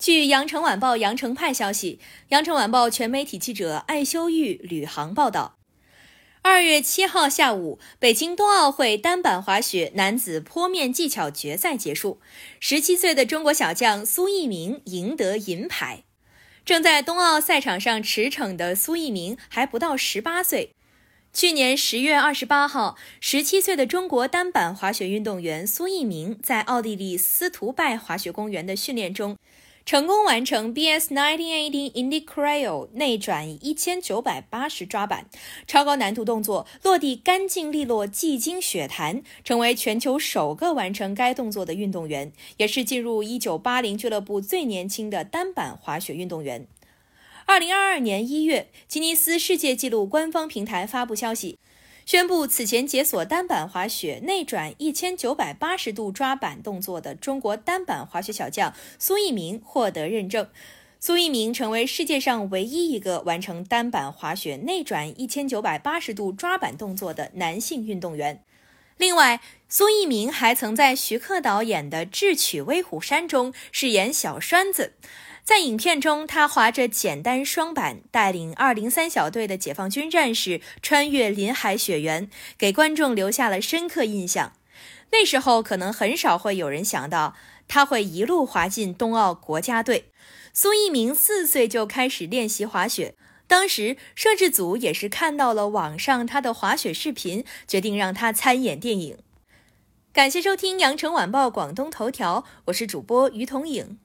据羊城晚报羊城派消息，羊城晚报全媒体记者艾修玉、吕航报道。二月七号下午，北京冬奥会单板滑雪男子坡面技巧决赛结束，十七岁的中国小将苏翊鸣赢得银牌。正在冬奥赛场上驰骋的苏翊鸣还不到十八岁。去年十月二十八号，十七岁的中国单板滑雪运动员苏翊鸣在奥地利斯图拜滑雪公园的训练中。成功完成 BS 1980 Indy Crawl 内转一千九百八十抓板，超高难度动作落地干净利落，技惊血坛，成为全球首个完成该动作的运动员，也是进入一九八零俱乐部最年轻的单板滑雪运动员。二零二二年一月，吉尼斯世界纪录官方平台发布消息。宣布此前解锁单板滑雪内转一千九百八十度抓板动作的中国单板滑雪小将苏翊鸣获得认证。苏翊鸣成为世界上唯一一个完成单板滑雪内转一千九百八十度抓板动作的男性运动员。另外，苏翊鸣还曾在徐克导演的《智取威虎山》中饰演小栓子。在影片中，他划着简单双板，带领二零三小队的解放军战士穿越林海雪原，给观众留下了深刻印象。那时候，可能很少会有人想到他会一路滑进冬奥国家队。苏翊鸣四岁就开始练习滑雪，当时摄制组也是看到了网上他的滑雪视频，决定让他参演电影。感谢收听羊城晚报广东头条，我是主播于彤颖。